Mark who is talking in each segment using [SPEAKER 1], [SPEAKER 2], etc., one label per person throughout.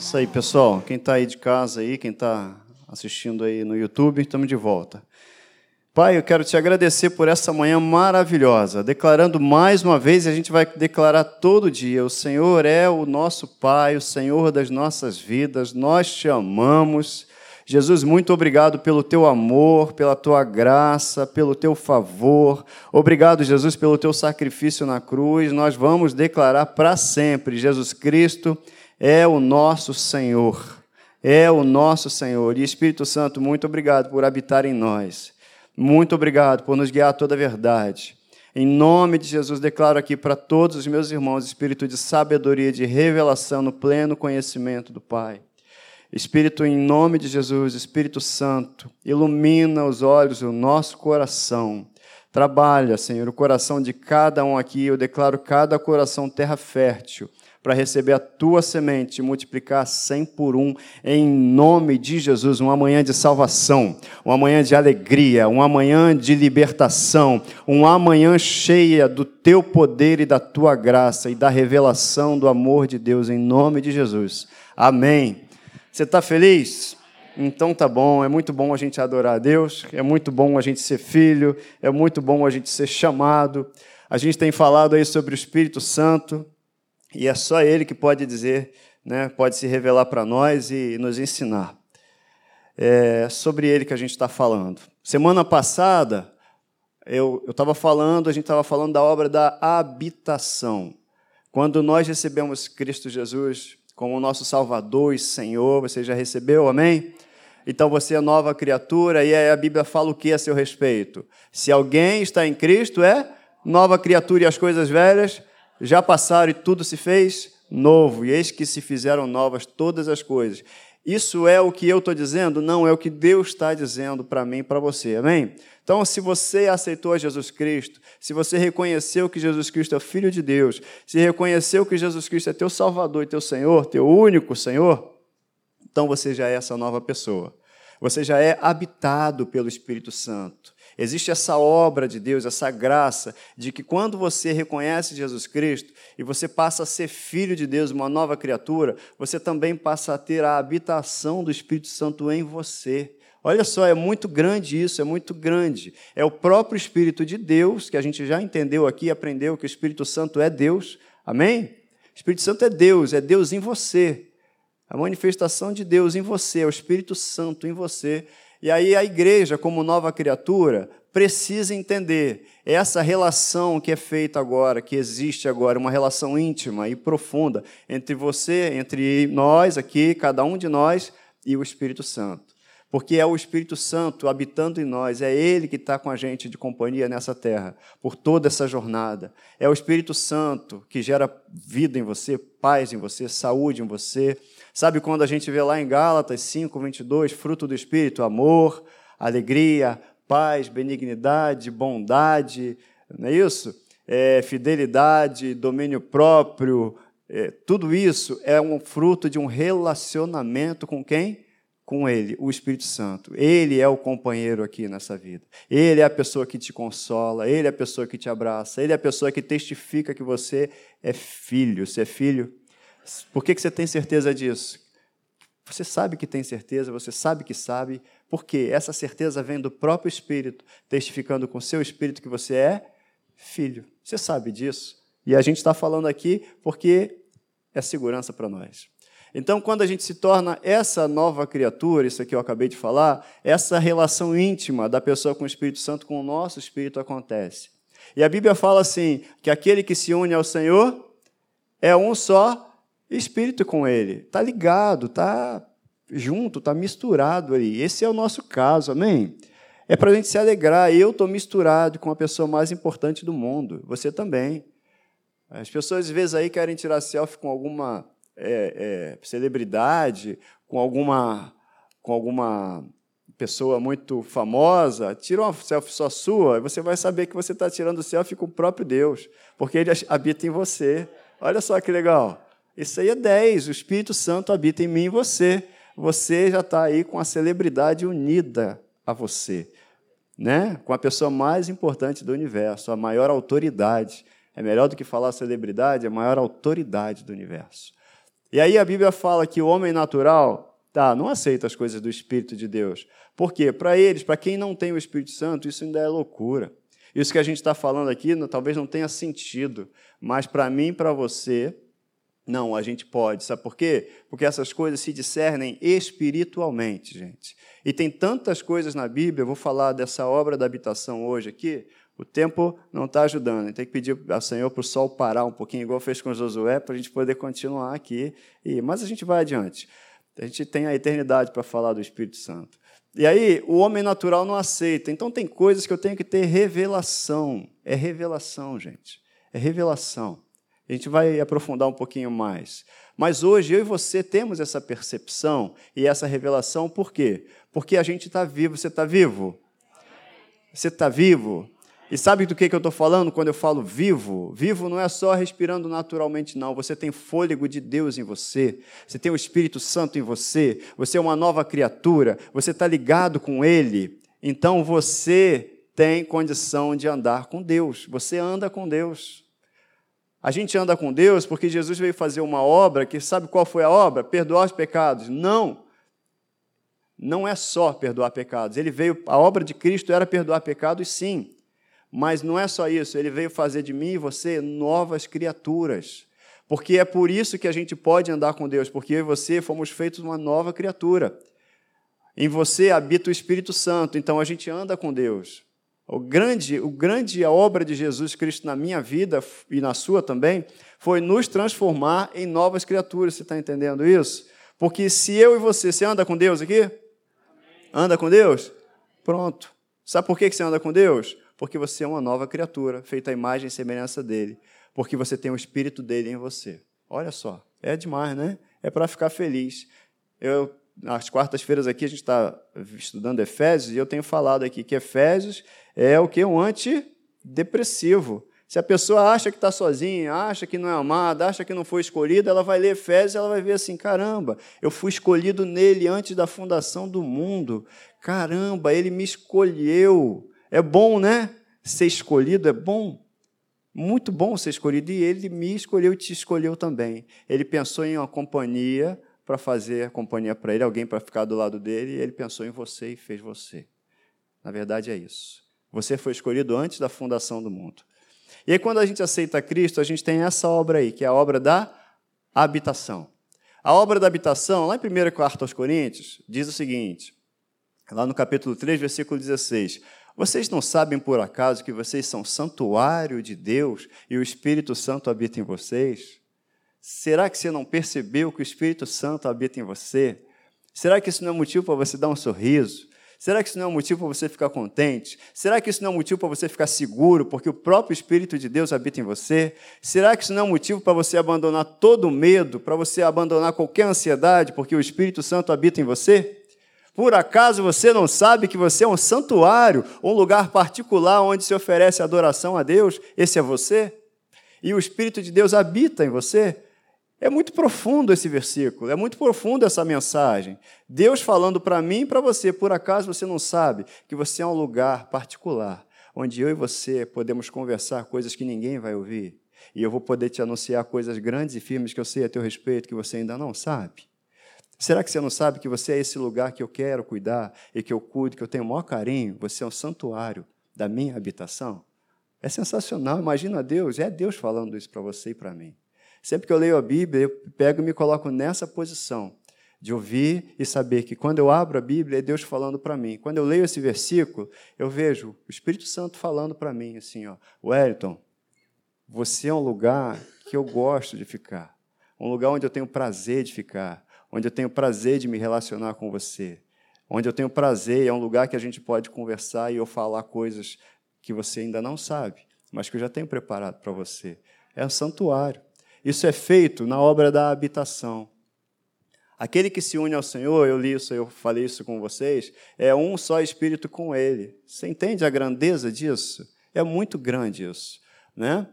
[SPEAKER 1] Isso aí, pessoal. Quem está aí de casa aí, quem está assistindo aí no YouTube, estamos de volta. Pai, eu quero te agradecer por essa manhã maravilhosa, declarando mais uma vez, e a gente vai declarar todo dia: o Senhor é o nosso Pai, o Senhor das nossas vidas, nós te amamos. Jesus, muito obrigado pelo teu amor, pela tua graça, pelo teu favor. Obrigado, Jesus, pelo teu sacrifício na cruz. Nós vamos declarar para sempre: Jesus Cristo é o nosso Senhor. É o nosso Senhor. E Espírito Santo, muito obrigado por habitar em nós. Muito obrigado por nos guiar a toda a verdade. Em nome de Jesus, declaro aqui para todos os meus irmãos espírito de sabedoria, de revelação no pleno conhecimento do Pai. Espírito, em nome de Jesus, Espírito Santo, ilumina os olhos do nosso coração. Trabalha, Senhor, o coração de cada um aqui. Eu declaro cada coração terra fértil para receber a tua semente e multiplicar cem por um, em nome de Jesus. Uma manhã de salvação, uma manhã de alegria, uma manhã de libertação, uma manhã cheia do teu poder e da tua graça e da revelação do amor de Deus, em nome de Jesus. Amém. Você está feliz? Então tá bom, é muito bom a gente adorar a Deus, é muito bom a gente ser filho, é muito bom a gente ser chamado. A gente tem falado aí sobre o Espírito Santo, e é só Ele que pode dizer, né, pode se revelar para nós e nos ensinar. É sobre Ele que a gente está falando. Semana passada, eu estava falando, a gente estava falando da obra da habitação. Quando nós recebemos Cristo Jesus como nosso Salvador e Senhor, você já recebeu, amém? Então você é nova criatura, e aí a Bíblia fala o que a seu respeito? Se alguém está em Cristo, é nova criatura e as coisas velhas já passaram e tudo se fez novo, e eis que se fizeram novas todas as coisas. Isso é o que eu estou dizendo? Não, é o que Deus está dizendo para mim e para você, amém? Então, se você aceitou Jesus Cristo, se você reconheceu que Jesus Cristo é Filho de Deus, se reconheceu que Jesus Cristo é teu Salvador e teu Senhor, teu único Senhor, então você já é essa nova pessoa. Você já é habitado pelo Espírito Santo. Existe essa obra de Deus, essa graça, de que quando você reconhece Jesus Cristo e você passa a ser filho de Deus, uma nova criatura, você também passa a ter a habitação do Espírito Santo em você. Olha só, é muito grande isso, é muito grande. É o próprio Espírito de Deus, que a gente já entendeu aqui, aprendeu que o Espírito Santo é Deus. Amém? O Espírito Santo é Deus, é Deus em você. A manifestação de Deus em você, é o Espírito Santo em você. E aí a igreja, como nova criatura, precisa entender essa relação que é feita agora, que existe agora, uma relação íntima e profunda entre você, entre nós aqui, cada um de nós e o Espírito Santo. Porque é o Espírito Santo habitando em nós, é Ele que está com a gente de companhia nessa terra, por toda essa jornada. É o Espírito Santo que gera vida em você, paz em você, saúde em você, Sabe quando a gente vê lá em Gálatas 5, 22, fruto do Espírito, amor, alegria, paz, benignidade, bondade, não é isso? É, fidelidade, domínio próprio, é, tudo isso é um fruto de um relacionamento com quem? Com Ele, o Espírito Santo. Ele é o companheiro aqui nessa vida. Ele é a pessoa que te consola, Ele é a pessoa que te abraça, Ele é a pessoa que testifica que você é filho. Você é filho por que, que você tem certeza disso? Você sabe que tem certeza, você sabe que sabe, porque essa certeza vem do próprio Espírito, testificando com seu Espírito que você é filho. Você sabe disso. E a gente está falando aqui porque é segurança para nós. Então, quando a gente se torna essa nova criatura, isso aqui eu acabei de falar, essa relação íntima da pessoa com o Espírito Santo, com o nosso espírito acontece. E a Bíblia fala assim: que aquele que se une ao Senhor é um só espírito com ele. Está ligado, está junto, está misturado ali. Esse é o nosso caso, amém? É para a gente se alegrar. Eu estou misturado com a pessoa mais importante do mundo. Você também. As pessoas, às vezes, aí querem tirar selfie com alguma é, é, celebridade, com alguma, com alguma pessoa muito famosa. Tira uma selfie só sua e você vai saber que você está tirando selfie com o próprio Deus, porque ele habita em você. Olha só que legal. Isso aí é 10. O Espírito Santo habita em mim e você. Você já está aí com a celebridade unida a você, né? com a pessoa mais importante do universo, a maior autoridade. É melhor do que falar celebridade, é a maior autoridade do universo. E aí a Bíblia fala que o homem natural, tá, não aceita as coisas do Espírito de Deus. Por quê? Para eles, para quem não tem o Espírito Santo, isso ainda é loucura. Isso que a gente está falando aqui talvez não tenha sentido, mas para mim e para você, não, a gente pode. Sabe por quê? Porque essas coisas se discernem espiritualmente, gente. E tem tantas coisas na Bíblia, eu vou falar dessa obra da habitação hoje aqui. O tempo não está ajudando, tem que pedir ao Senhor para o sol parar um pouquinho, igual fez com Josué, para a gente poder continuar aqui. E, mas a gente vai adiante. A gente tem a eternidade para falar do Espírito Santo. E aí, o homem natural não aceita. Então, tem coisas que eu tenho que ter revelação. É revelação, gente. É revelação. A gente vai aprofundar um pouquinho mais. Mas hoje eu e você temos essa percepção e essa revelação, por quê? Porque a gente está vivo. Você está vivo? Você está vivo? E sabe do que, que eu estou falando quando eu falo vivo? Vivo não é só respirando naturalmente, não. Você tem fôlego de Deus em você, você tem o Espírito Santo em você, você é uma nova criatura, você está ligado com Ele. Então você tem condição de andar com Deus, você anda com Deus. A gente anda com Deus porque Jesus veio fazer uma obra que sabe qual foi a obra? Perdoar os pecados. Não. Não é só perdoar pecados. Ele veio, a obra de Cristo era perdoar pecados, sim. Mas não é só isso, ele veio fazer de mim e você novas criaturas. Porque é por isso que a gente pode andar com Deus, porque eu e você fomos feitos uma nova criatura. Em você habita o Espírito Santo, então a gente anda com Deus. O grande, o grande a obra de Jesus Cristo na minha vida e na sua também foi nos transformar em novas criaturas. Você está entendendo isso? Porque se eu e você, você anda com Deus aqui? Anda com Deus? Pronto. Sabe por que você anda com Deus? Porque você é uma nova criatura, feita à imagem e semelhança dele. Porque você tem o espírito dele em você. Olha só, é demais, né? É para ficar feliz. Eu, nas quartas-feiras aqui, a gente está estudando Efésios, e eu tenho falado aqui que Efésios é o que? Um antidepressivo. Se a pessoa acha que está sozinha, acha que não é amada, acha que não foi escolhida, ela vai ler Efésios e ela vai ver assim: caramba, eu fui escolhido nele antes da fundação do mundo. Caramba, ele me escolheu. É bom, né? Ser escolhido é bom. Muito bom ser escolhido. E ele me escolheu e te escolheu também. Ele pensou em uma companhia para fazer companhia para ele, alguém para ficar do lado dele, e ele pensou em você e fez você. Na verdade é isso. Você foi escolhido antes da fundação do mundo. E aí, quando a gente aceita Cristo, a gente tem essa obra aí, que é a obra da habitação. A obra da habitação, lá em 1 quarto aos Coríntios, diz o seguinte, lá no capítulo 3, versículo 16: vocês não sabem por acaso que vocês são santuário de Deus e o Espírito Santo habita em vocês? Será que você não percebeu que o Espírito Santo habita em você? Será que isso não é motivo para você dar um sorriso? Será que isso não é motivo para você ficar contente? Será que isso não é motivo para você ficar seguro, porque o próprio Espírito de Deus habita em você? Será que isso não é motivo para você abandonar todo o medo, para você abandonar qualquer ansiedade, porque o Espírito Santo habita em você? Por acaso você não sabe que você é um santuário, um lugar particular onde se oferece adoração a Deus? Esse é você? E o Espírito de Deus habita em você? É muito profundo esse versículo, é muito profundo essa mensagem. Deus falando para mim e para você, por acaso você não sabe que você é um lugar particular, onde eu e você podemos conversar coisas que ninguém vai ouvir, e eu vou poder te anunciar coisas grandes e firmes que eu sei a teu respeito que você ainda não sabe. Será que você não sabe que você é esse lugar que eu quero cuidar e que eu cuido, que eu tenho o maior carinho? Você é um santuário da minha habitação? É sensacional. Imagina Deus, é Deus falando isso para você e para mim. Sempre que eu leio a Bíblia, eu pego e me coloco nessa posição de ouvir e saber que quando eu abro a Bíblia é Deus falando para mim. Quando eu leio esse versículo, eu vejo o Espírito Santo falando para mim assim, ó, Wellington, você é um lugar que eu gosto de ficar, um lugar onde eu tenho prazer de ficar, onde eu tenho prazer de me relacionar com você, onde eu tenho prazer, é um lugar que a gente pode conversar e eu falar coisas que você ainda não sabe, mas que eu já tenho preparado para você. É um santuário. Isso é feito na obra da habitação. Aquele que se une ao Senhor, eu li isso, eu falei isso com vocês, é um só espírito com Ele. Você entende a grandeza disso? É muito grande isso, né?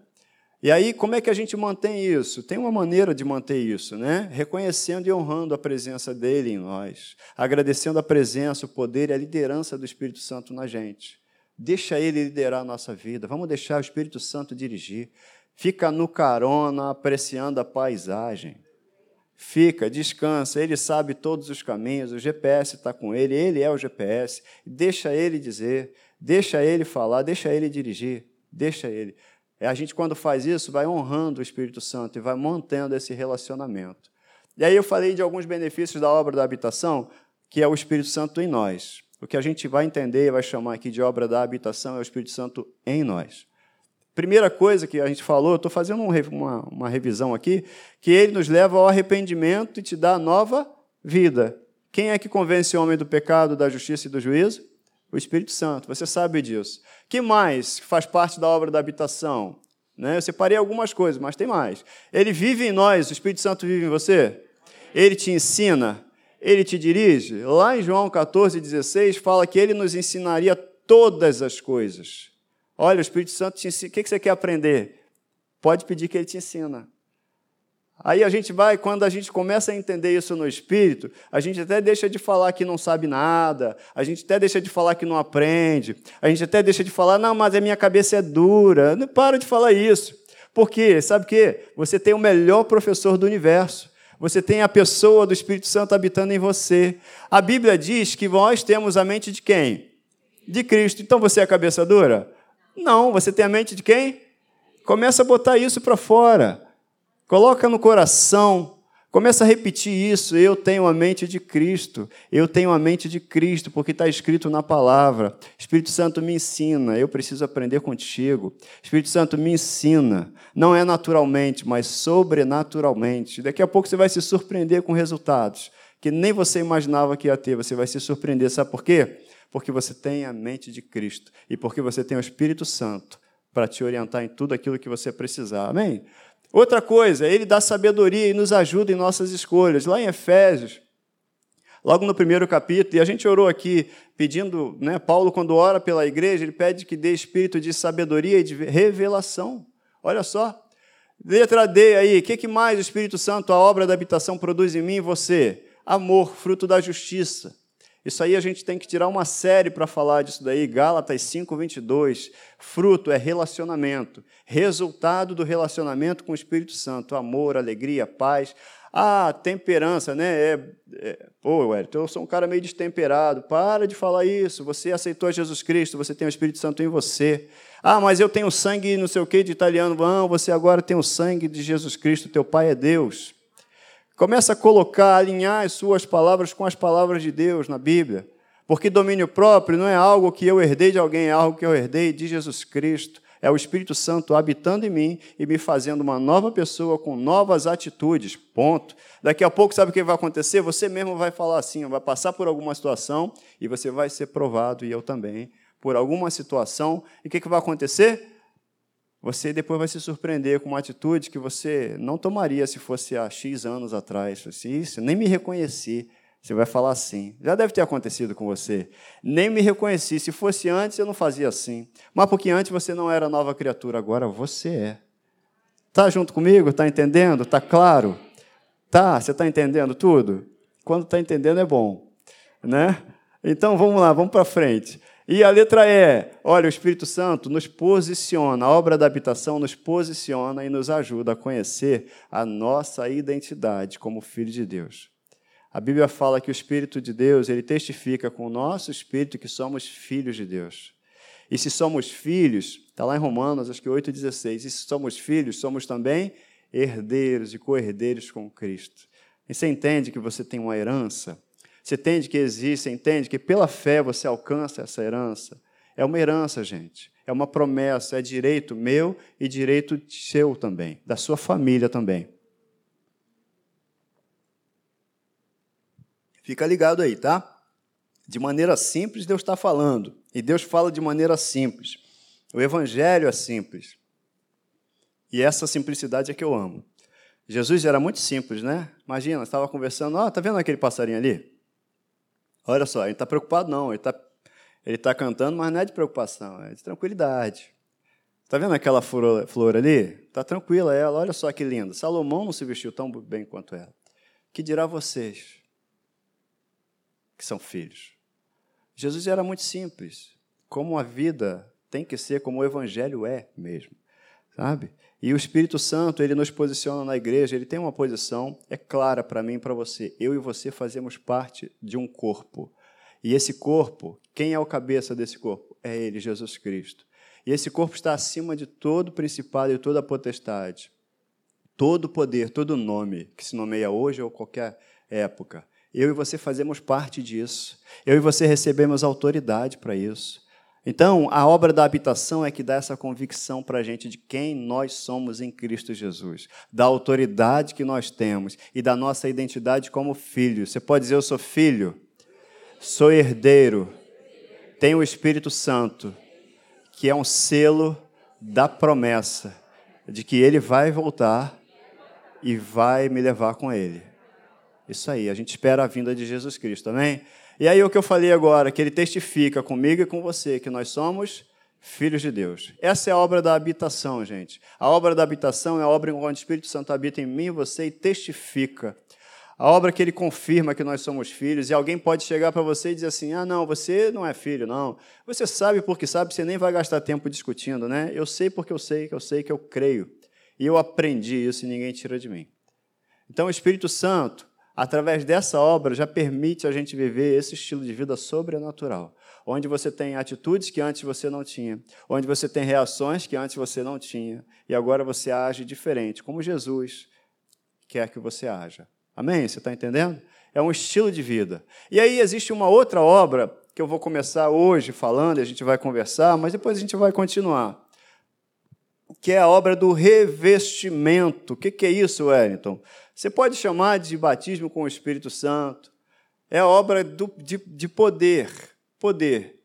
[SPEAKER 1] E aí, como é que a gente mantém isso? Tem uma maneira de manter isso, né? Reconhecendo e honrando a presença dele em nós, agradecendo a presença, o poder e a liderança do Espírito Santo na gente. Deixa ele liderar a nossa vida, vamos deixar o Espírito Santo dirigir. Fica no carona, apreciando a paisagem. fica, descansa, ele sabe todos os caminhos, o GPS está com ele, ele é o GPS, deixa ele dizer, deixa ele falar, deixa ele dirigir, deixa ele. A gente, quando faz isso, vai honrando o Espírito Santo e vai mantendo esse relacionamento. E aí eu falei de alguns benefícios da obra da habitação, que é o Espírito Santo em nós. O que a gente vai entender e vai chamar aqui de obra da habitação é o Espírito Santo em nós. Primeira coisa que a gente falou, eu estou fazendo uma, uma revisão aqui, que ele nos leva ao arrependimento e te dá nova vida. Quem é que convence o homem do pecado, da justiça e do juízo? O Espírito Santo. Você sabe disso. que mais faz parte da obra da habitação? Né? Eu separei algumas coisas, mas tem mais. Ele vive em nós, o Espírito Santo vive em você. Ele te ensina, ele te dirige. Lá em João 14, 16, fala que ele nos ensinaria todas as coisas. Olha, o Espírito Santo te ensina. O que você quer aprender? Pode pedir que ele te ensina. Aí a gente vai, quando a gente começa a entender isso no espírito, a gente até deixa de falar que não sabe nada, a gente até deixa de falar que não aprende, a gente até deixa de falar, não, mas a minha cabeça é dura. Não para de falar isso. Por quê? Sabe o quê? Você tem o melhor professor do universo. Você tem a pessoa do Espírito Santo habitando em você. A Bíblia diz que nós temos a mente de quem? De Cristo. Então você é cabeça dura? Não, você tem a mente de quem? Começa a botar isso para fora. Coloca no coração. Começa a repetir isso. Eu tenho a mente de Cristo. Eu tenho a mente de Cristo, porque está escrito na palavra. Espírito Santo me ensina. Eu preciso aprender contigo. Espírito Santo me ensina. Não é naturalmente, mas sobrenaturalmente. Daqui a pouco você vai se surpreender com resultados que nem você imaginava que ia ter. Você vai se surpreender. Sabe por quê? Porque você tem a mente de Cristo e porque você tem o Espírito Santo para te orientar em tudo aquilo que você precisar. Amém? Outra coisa, ele dá sabedoria e nos ajuda em nossas escolhas. Lá em Efésios, logo no primeiro capítulo, e a gente orou aqui pedindo, né, Paulo, quando ora pela igreja, ele pede que dê espírito de sabedoria e de revelação. Olha só. Letra D aí, o que, que mais o Espírito Santo, a obra da habitação, produz em mim e você? Amor, fruto da justiça. Isso aí a gente tem que tirar uma série para falar disso daí. Gálatas 5, 22. Fruto é relacionamento. Resultado do relacionamento com o Espírito Santo. Amor, alegria, paz. Ah, temperança, né? É, é, Pô, Wellington, eu sou um cara meio destemperado. Para de falar isso. Você aceitou Jesus Cristo, você tem o Espírito Santo em você. Ah, mas eu tenho sangue não sei o que de italiano. Não, você agora tem o sangue de Jesus Cristo, teu Pai é Deus. Começa a colocar, alinhar as suas palavras com as palavras de Deus na Bíblia. Porque domínio próprio não é algo que eu herdei de alguém, é algo que eu herdei de Jesus Cristo. É o Espírito Santo habitando em mim e me fazendo uma nova pessoa com novas atitudes. Ponto. Daqui a pouco, sabe o que vai acontecer? Você mesmo vai falar assim, vai passar por alguma situação e você vai ser provado, e eu também, por alguma situação. E o que vai acontecer? Você depois vai se surpreender com uma atitude que você não tomaria se fosse há X anos atrás. Assim, Isso, nem me reconheci. Você vai falar assim. Já deve ter acontecido com você. Nem me reconheci. Se fosse antes, eu não fazia assim. Mas porque antes você não era nova criatura, agora você é. Está junto comigo? Está entendendo? Está claro? Tá? Você está entendendo tudo? Quando está entendendo é bom. Né? Então vamos lá, vamos para frente. E a letra E, olha, o Espírito Santo nos posiciona, a obra da habitação nos posiciona e nos ajuda a conhecer a nossa identidade como filho de Deus. A Bíblia fala que o Espírito de Deus, ele testifica com o nosso espírito que somos filhos de Deus. E se somos filhos, está lá em Romanos, acho que 8,16, e se somos filhos, somos também herdeiros e co-herdeiros com Cristo. E você entende que você tem uma herança? Você entende que existe, entende que pela fé você alcança essa herança. É uma herança, gente. É uma promessa, é direito meu e direito seu também, da sua família também. Fica ligado aí, tá? De maneira simples, Deus está falando. E Deus fala de maneira simples. O Evangelho é simples. E essa simplicidade é que eu amo. Jesus era muito simples, né? Imagina, estava conversando, ó, oh, tá vendo aquele passarinho ali? Olha só, ele está preocupado, não. Ele está ele tá cantando, mas não é de preocupação, é de tranquilidade. Está vendo aquela flor, ali? Está tranquila ela, olha só que linda. Salomão não se vestiu tão bem quanto ela. Que dirá vocês, que são filhos? Jesus era muito simples, como a vida tem que ser, como o evangelho é mesmo, sabe? E o Espírito Santo, ele nos posiciona na igreja, ele tem uma posição, é clara para mim e para você. Eu e você fazemos parte de um corpo. E esse corpo, quem é o cabeça desse corpo? É ele, Jesus Cristo. E esse corpo está acima de todo principado e toda potestade. Todo poder, todo nome que se nomeia hoje ou qualquer época. Eu e você fazemos parte disso. Eu e você recebemos autoridade para isso. Então, a obra da habitação é que dá essa convicção para a gente de quem nós somos em Cristo Jesus, da autoridade que nós temos e da nossa identidade como filho. Você pode dizer, eu sou filho, sou herdeiro, tenho o Espírito Santo, que é um selo da promessa de que ele vai voltar e vai me levar com ele. Isso aí, a gente espera a vinda de Jesus Cristo, amém? E aí o que eu falei agora, que ele testifica comigo e com você que nós somos filhos de Deus. Essa é a obra da habitação, gente. A obra da habitação é a obra onde o Espírito Santo habita em mim e você e testifica. A obra que ele confirma que nós somos filhos, e alguém pode chegar para você e dizer assim: ah, não, você não é filho, não. Você sabe porque sabe, você nem vai gastar tempo discutindo, né? Eu sei porque eu sei que eu sei que eu creio. E eu aprendi isso e ninguém tira de mim. Então, o Espírito Santo, através dessa obra, já permite a gente viver esse estilo de vida sobrenatural, onde você tem atitudes que antes você não tinha, onde você tem reações que antes você não tinha, e agora você age diferente, como Jesus quer que você haja. Amém? Você está entendendo? É um estilo de vida. E aí existe uma outra obra que eu vou começar hoje falando, a gente vai conversar, mas depois a gente vai continuar que é a obra do revestimento. O que é isso, Wellington? Você pode chamar de batismo com o Espírito Santo. É a obra do, de, de poder. Poder.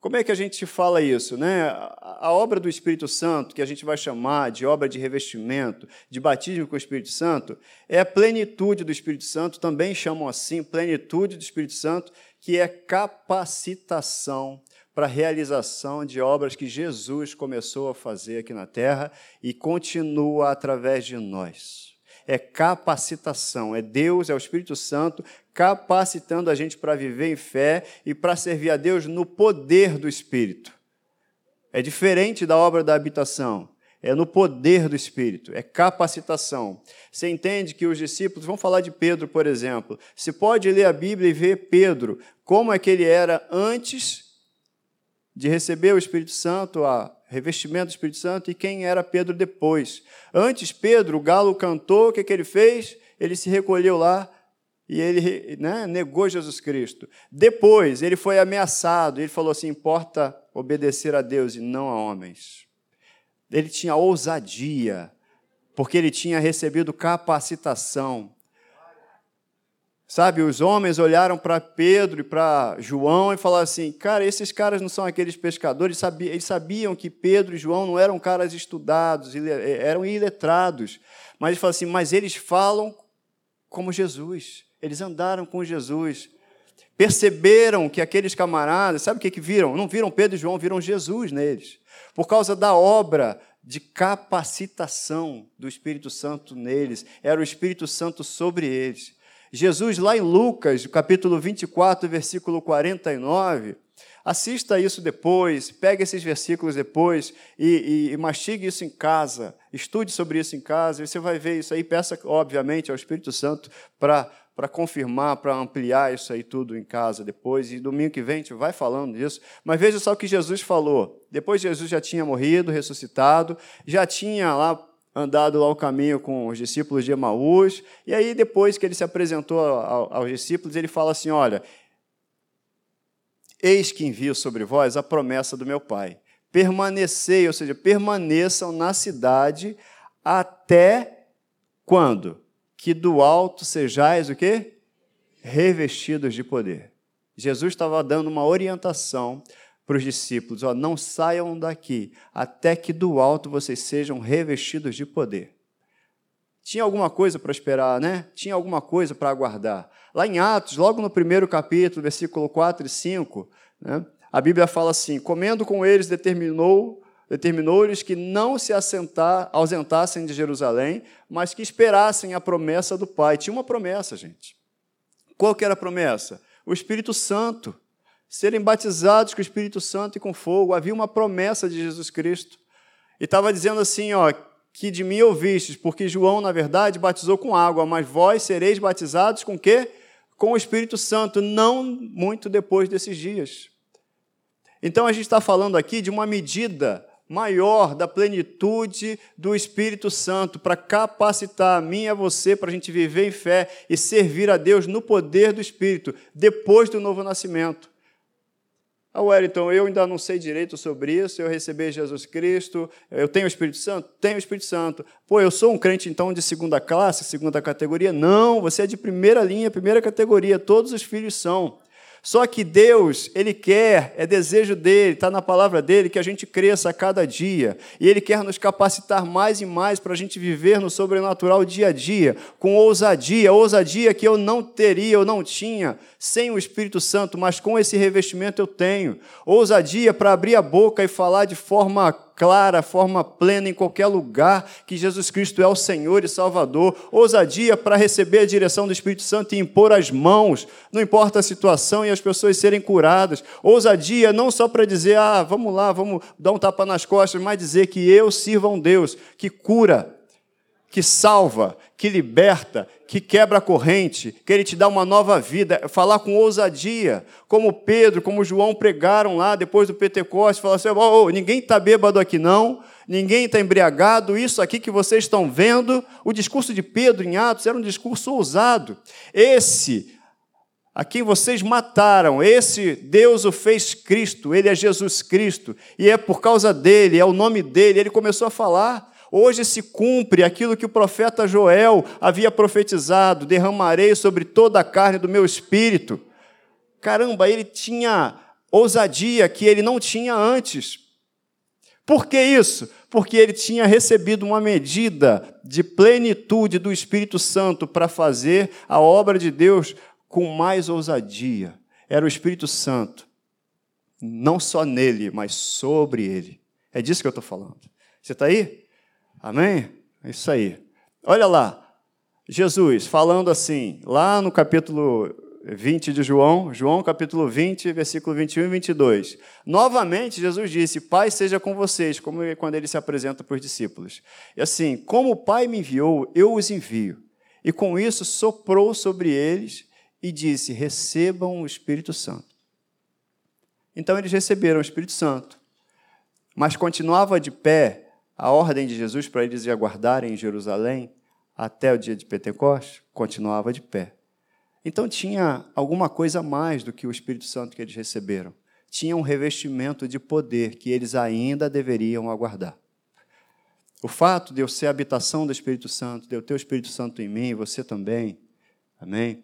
[SPEAKER 1] Como é que a gente fala isso? Né? A obra do Espírito Santo, que a gente vai chamar de obra de revestimento, de batismo com o Espírito Santo, é a plenitude do Espírito Santo, também chamam assim, plenitude do Espírito Santo, que é capacitação para a realização de obras que Jesus começou a fazer aqui na terra e continua através de nós. É capacitação, é Deus, é o Espírito Santo capacitando a gente para viver em fé e para servir a Deus no poder do Espírito. É diferente da obra da habitação é no poder do Espírito, é capacitação. Você entende que os discípulos, vamos falar de Pedro, por exemplo, se pode ler a Bíblia e ver Pedro, como é que ele era antes de receber o Espírito Santo, a revestimento do Espírito Santo, e quem era Pedro depois. Antes, Pedro, o galo cantou, o que, que ele fez? Ele se recolheu lá e ele né, negou Jesus Cristo. Depois, ele foi ameaçado, ele falou assim: importa obedecer a Deus e não a homens. Ele tinha ousadia, porque ele tinha recebido capacitação. Sabe, os homens olharam para Pedro e para João e falaram assim: cara, esses caras não são aqueles pescadores. Eles sabiam que Pedro e João não eram caras estudados, eh, eram iletrados. Mas eles falaram assim: mas eles falam como Jesus. Eles andaram com Jesus. Perceberam que aqueles camaradas, sabe o que, que viram? Não viram Pedro e João, viram Jesus neles. Por causa da obra de capacitação do Espírito Santo neles. Era o Espírito Santo sobre eles. Jesus, lá em Lucas, capítulo 24, versículo 49, assista isso depois, pegue esses versículos depois e, e, e, mastigue isso em casa, estude sobre isso em casa, e você vai ver isso aí. Peça, obviamente, ao Espírito Santo para para confirmar, para ampliar isso aí tudo em casa depois. E domingo que vem a gente vai falando disso. Mas veja só o que Jesus falou. Depois Jesus já tinha morrido, ressuscitado, já tinha lá andado lá o caminho com os discípulos de Emaús, e aí depois que ele se apresentou aos discípulos, ele fala assim, olha, eis que envio sobre vós a promessa do meu Pai, permanecei, ou seja, permaneçam na cidade até quando? Que do alto sejais o quê? Revestidos de poder. Jesus estava dando uma orientação para os discípulos: ó, não saiam daqui até que do alto vocês sejam revestidos de poder. Tinha alguma coisa para esperar, né? Tinha alguma coisa para aguardar. Lá em Atos, logo no primeiro capítulo, versículo 4 e 5, né, a Bíblia fala assim: comendo com eles, determinou determinou-lhes que não se assentar, ausentassem de Jerusalém, mas que esperassem a promessa do Pai. Tinha uma promessa, gente. Qual que era a promessa? O Espírito Santo serem batizados com o Espírito Santo e com fogo. Havia uma promessa de Jesus Cristo. E estava dizendo assim, ó, que de mim ouvistes, porque João, na verdade, batizou com água, mas vós sereis batizados com quê? Com o Espírito Santo, não muito depois desses dias. Então a gente está falando aqui de uma medida maior da plenitude do Espírito Santo para capacitar a mim e a você para a gente viver em fé e servir a Deus no poder do Espírito depois do novo nascimento. Ah, Wellington, eu ainda não sei direito sobre isso, eu recebi Jesus Cristo, eu tenho o Espírito Santo? Tenho o Espírito Santo. Pô, eu sou um crente então de segunda classe, segunda categoria? Não, você é de primeira linha, primeira categoria, todos os filhos são. Só que Deus, Ele quer, é desejo dele, está na palavra dele, que a gente cresça a cada dia. E Ele quer nos capacitar mais e mais para a gente viver no sobrenatural dia a dia, com ousadia, ousadia que eu não teria, eu não tinha, sem o Espírito Santo, mas com esse revestimento eu tenho. Ousadia para abrir a boca e falar de forma clara, forma plena em qualquer lugar que Jesus Cristo é o Senhor e Salvador. Ousadia para receber a direção do Espírito Santo e impor as mãos, não importa a situação, e as pessoas serem curadas. Ousadia não só para dizer, ah, vamos lá, vamos dar um tapa nas costas, mas dizer que eu sirvo a um Deus que cura, que salva, que liberta, que quebra a corrente, que ele te dá uma nova vida, falar com ousadia, como Pedro, como João pregaram lá depois do Pentecostes, falar assim: oh, ninguém está bêbado aqui não, ninguém está embriagado, isso aqui que vocês estão vendo, o discurso de Pedro em Atos era um discurso ousado. Esse a quem vocês mataram, esse Deus o fez Cristo, ele é Jesus Cristo, e é por causa dele, é o nome dele, ele começou a falar. Hoje se cumpre aquilo que o profeta Joel havia profetizado: derramarei sobre toda a carne do meu espírito. Caramba, ele tinha ousadia que ele não tinha antes. Por que isso? Porque ele tinha recebido uma medida de plenitude do Espírito Santo para fazer a obra de Deus com mais ousadia. Era o Espírito Santo, não só nele, mas sobre ele. É disso que eu estou falando. Você está aí? Amém? É isso aí. Olha lá, Jesus falando assim, lá no capítulo 20 de João, João capítulo 20, versículo 21 e 22. Novamente, Jesus disse: Pai seja com vocês, como quando ele se apresenta para os discípulos. E assim, como o Pai me enviou, eu os envio. E com isso soprou sobre eles e disse: Recebam o Espírito Santo. Então eles receberam o Espírito Santo, mas continuava de pé a ordem de Jesus para eles aguardarem em Jerusalém até o dia de Pentecostes continuava de pé. Então tinha alguma coisa mais do que o Espírito Santo que eles receberam. Tinha um revestimento de poder que eles ainda deveriam aguardar. O fato de eu ser a habitação do Espírito Santo, de eu ter o Espírito Santo em mim, você também, amém?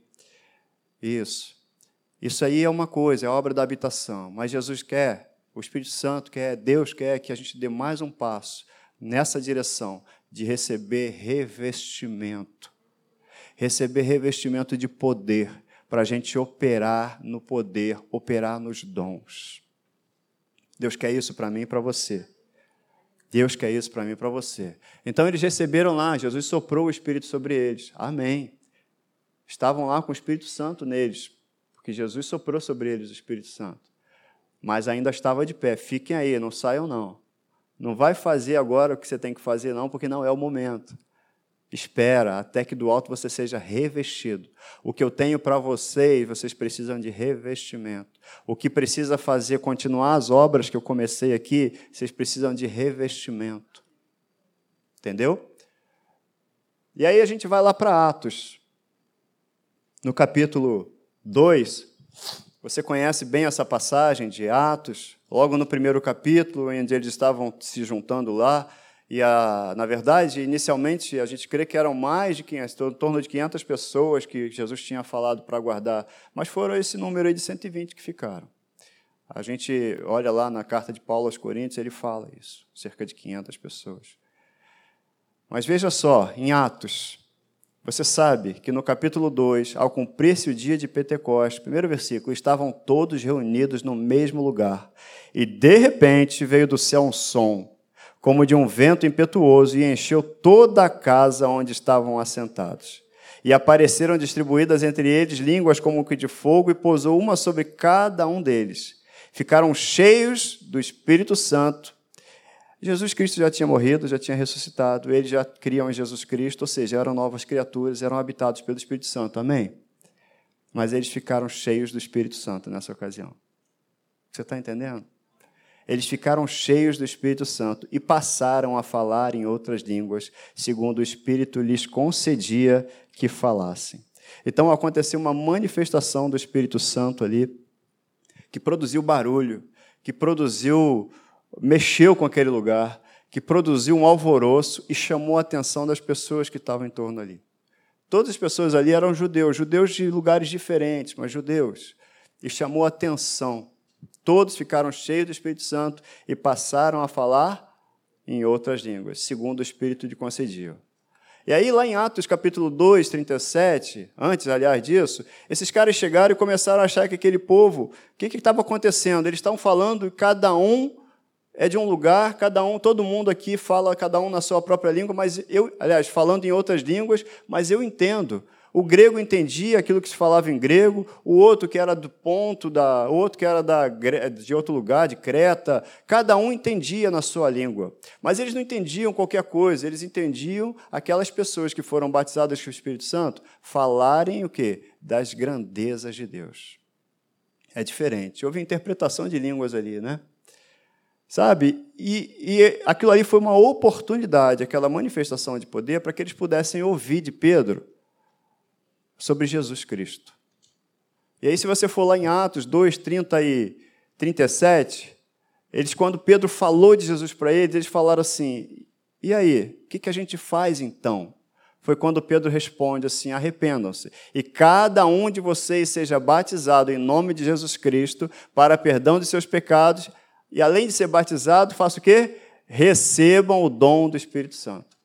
[SPEAKER 1] Isso. Isso aí é uma coisa, é obra da habitação. Mas Jesus quer, o Espírito Santo quer, Deus quer que a gente dê mais um passo nessa direção de receber revestimento. Receber revestimento de poder, para a gente operar no poder, operar nos dons. Deus quer isso para mim e para você. Deus quer isso para mim e para você. Então eles receberam lá, Jesus soprou o Espírito sobre eles. Amém. Estavam lá com o Espírito Santo neles, porque Jesus soprou sobre eles o Espírito Santo. Mas ainda estava de pé. Fiquem aí, não saiam não. Não vai fazer agora o que você tem que fazer, não, porque não é o momento. Espera até que do alto você seja revestido. O que eu tenho para vocês, vocês precisam de revestimento. O que precisa fazer continuar as obras que eu comecei aqui, vocês precisam de revestimento. Entendeu? E aí a gente vai lá para Atos. No capítulo 2, você conhece bem essa passagem de Atos, logo no primeiro capítulo, onde eles estavam se juntando lá. E, a, na verdade, inicialmente, a gente crê que eram mais de 500, em torno de 500 pessoas que Jesus tinha falado para guardar, mas foram esse número aí de 120 que ficaram. A gente olha lá na carta de Paulo aos Coríntios, ele fala isso, cerca de 500 pessoas. Mas veja só, em Atos, você sabe que no capítulo 2, ao cumprir-se o dia de Pentecostes, primeiro versículo, estavam todos reunidos no mesmo lugar. E de repente veio do céu um som, como de um vento impetuoso, e encheu toda a casa onde estavam assentados. E apareceram distribuídas entre eles línguas como que de fogo, e pousou uma sobre cada um deles. Ficaram cheios do Espírito Santo Jesus Cristo já tinha morrido, já tinha ressuscitado, eles já criam em Jesus Cristo, ou seja, eram novas criaturas, eram habitados pelo Espírito Santo, amém? Mas eles ficaram cheios do Espírito Santo nessa ocasião. Você está entendendo? Eles ficaram cheios do Espírito Santo e passaram a falar em outras línguas, segundo o Espírito lhes concedia que falassem. Então aconteceu uma manifestação do Espírito Santo ali, que produziu barulho, que produziu, mexeu com aquele lugar, que produziu um alvoroço e chamou a atenção das pessoas que estavam em torno ali. Todas as pessoas ali eram judeus, judeus de lugares diferentes, mas judeus. E chamou a atenção. Todos ficaram cheios do Espírito Santo e passaram a falar em outras línguas, segundo o Espírito de concedia. E aí, lá em Atos capítulo 2, 37, antes, aliás, disso, esses caras chegaram e começaram a achar que aquele povo, o que estava acontecendo? Eles estavam falando, cada um é de um lugar, cada um, todo mundo aqui fala, cada um na sua própria língua, mas eu, aliás, falando em outras línguas, mas eu entendo. O grego entendia aquilo que se falava em grego, o outro que era do ponto da, o outro que era da, de outro lugar, de Creta, cada um entendia na sua língua. Mas eles não entendiam qualquer coisa, eles entendiam aquelas pessoas que foram batizadas com o Espírito Santo falarem o quê? Das grandezas de Deus. É diferente. Houve interpretação de línguas ali, né? Sabe? E, e aquilo ali foi uma oportunidade, aquela manifestação de poder, para que eles pudessem ouvir de Pedro sobre Jesus Cristo. E aí, se você for lá em Atos 2, 30 e 37, eles, quando Pedro falou de Jesus para eles, eles falaram assim: e aí, o que, que a gente faz então? Foi quando Pedro responde assim: arrependam-se, e cada um de vocês seja batizado em nome de Jesus Cristo para perdão de seus pecados, e além de ser batizado, faça o quê? Recebam o dom do Espírito Santo.